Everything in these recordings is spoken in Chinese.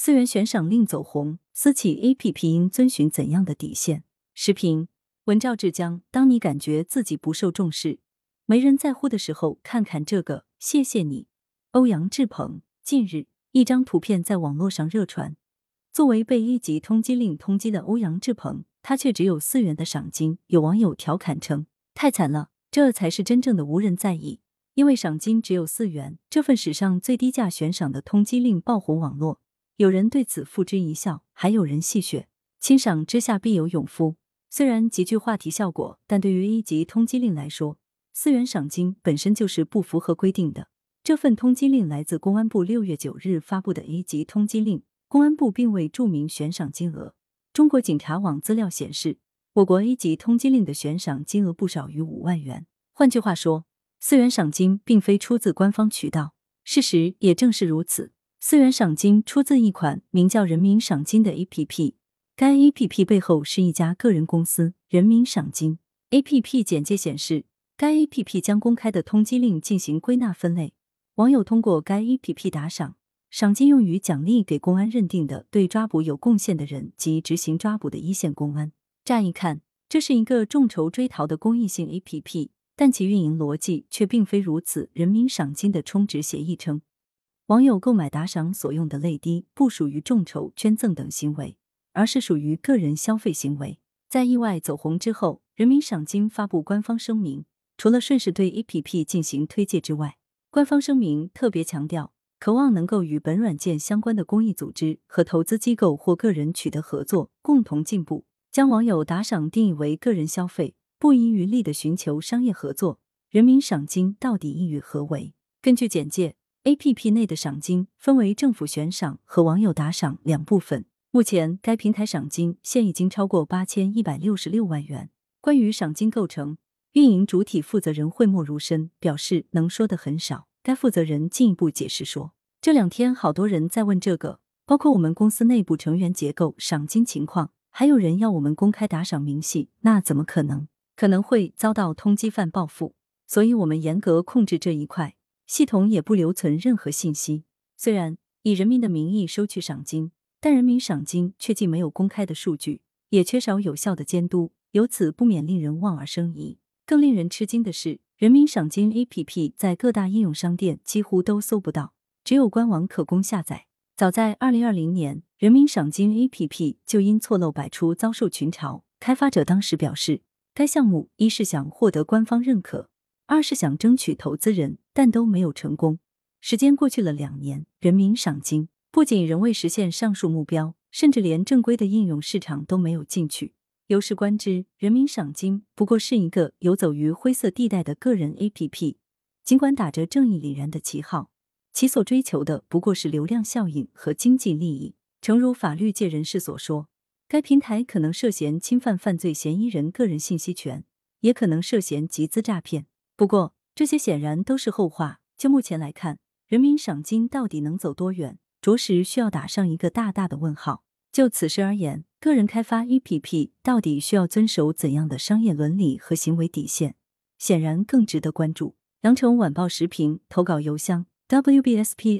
四元悬赏令走红，私企 APP 应遵循怎样的底线？时评：文照浙江。当你感觉自己不受重视、没人在乎的时候，看看这个，谢谢你，欧阳志鹏。近日，一张图片在网络上热传，作为被一级通缉令通缉的欧阳志鹏，他却只有四元的赏金。有网友调侃称：“太惨了，这才是真正的无人在意。”因为赏金只有四元，这份史上最低价悬赏的通缉令爆红网络。有人对此付之一笑，还有人戏谑：“欣赏之下必有勇夫。”虽然极具话题效果，但对于一级通缉令来说，四元赏金本身就是不符合规定的。这份通缉令来自公安部六月九日发布的一级通缉令，公安部并未注明悬赏金额。中国警察网资料显示，我国一级通缉令的悬赏金额不少于五万元。换句话说，四元赏金并非出自官方渠道，事实也正是如此。四元赏金出自一款名叫“人民赏金”的 APP，该 APP 背后是一家个人公司“人民赏金”。APP 简介显示，该 APP 将公开的通缉令进行归纳分类，网友通过该 APP 打赏，赏金用于奖励给公安认定的对抓捕有贡献的人及执行抓捕的一线公安。乍一看，这是一个众筹追逃的公益性 APP。但其运营逻辑却并非如此。人民赏金的充值协议称，网友购买打赏所用的泪滴不属于众筹、捐赠等行为，而是属于个人消费行为。在意外走红之后，人民赏金发布官方声明，除了顺势对 APP 进行推介之外，官方声明特别强调，渴望能够与本软件相关的公益组织和投资机构或个人取得合作，共同进步，将网友打赏定义为个人消费。不遗余力的寻求商业合作，人民赏金到底意欲何为？根据简介，A P P 内的赏金分为政府悬赏和网友打赏两部分。目前，该平台赏金现已经超过八千一百六十六万元。关于赏金构成，运营主体负责人讳莫如深，表示能说的很少。该负责人进一步解释说，这两天好多人在问这个，包括我们公司内部成员结构、赏金情况，还有人要我们公开打赏明细，那怎么可能？可能会遭到通缉犯报复，所以我们严格控制这一块，系统也不留存任何信息。虽然以人民的名义收取赏金，但人民赏金却既没有公开的数据，也缺少有效的监督，由此不免令人望而生疑。更令人吃惊的是，人民赏金 APP 在各大应用商店几乎都搜不到，只有官网可供下载。早在二零二零年，人民赏金 APP 就因错漏百出遭受群嘲，开发者当时表示。该项目一是想获得官方认可，二是想争取投资人，但都没有成功。时间过去了两年，人民赏金不仅仍未实现上述目标，甚至连正规的应用市场都没有进去。由是观之，人民赏金不过是一个游走于灰色地带的个人 APP，尽管打着正义凛然的旗号，其所追求的不过是流量效应和经济利益。诚如法律界人士所说。该平台可能涉嫌侵犯犯罪嫌疑人个人信息权，也可能涉嫌集资诈骗。不过，这些显然都是后话。就目前来看，人民赏金到底能走多远，着实需要打上一个大大的问号。就此事而言，个人开发 APP 到底需要遵守怎样的商业伦理和行为底线，显然更值得关注。羊城晚报时评投稿邮箱：wbspycwb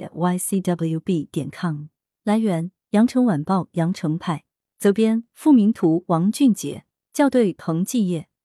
点 com。来源：羊城晚报羊城派。责编：付明图，王俊杰，校对：彭继业。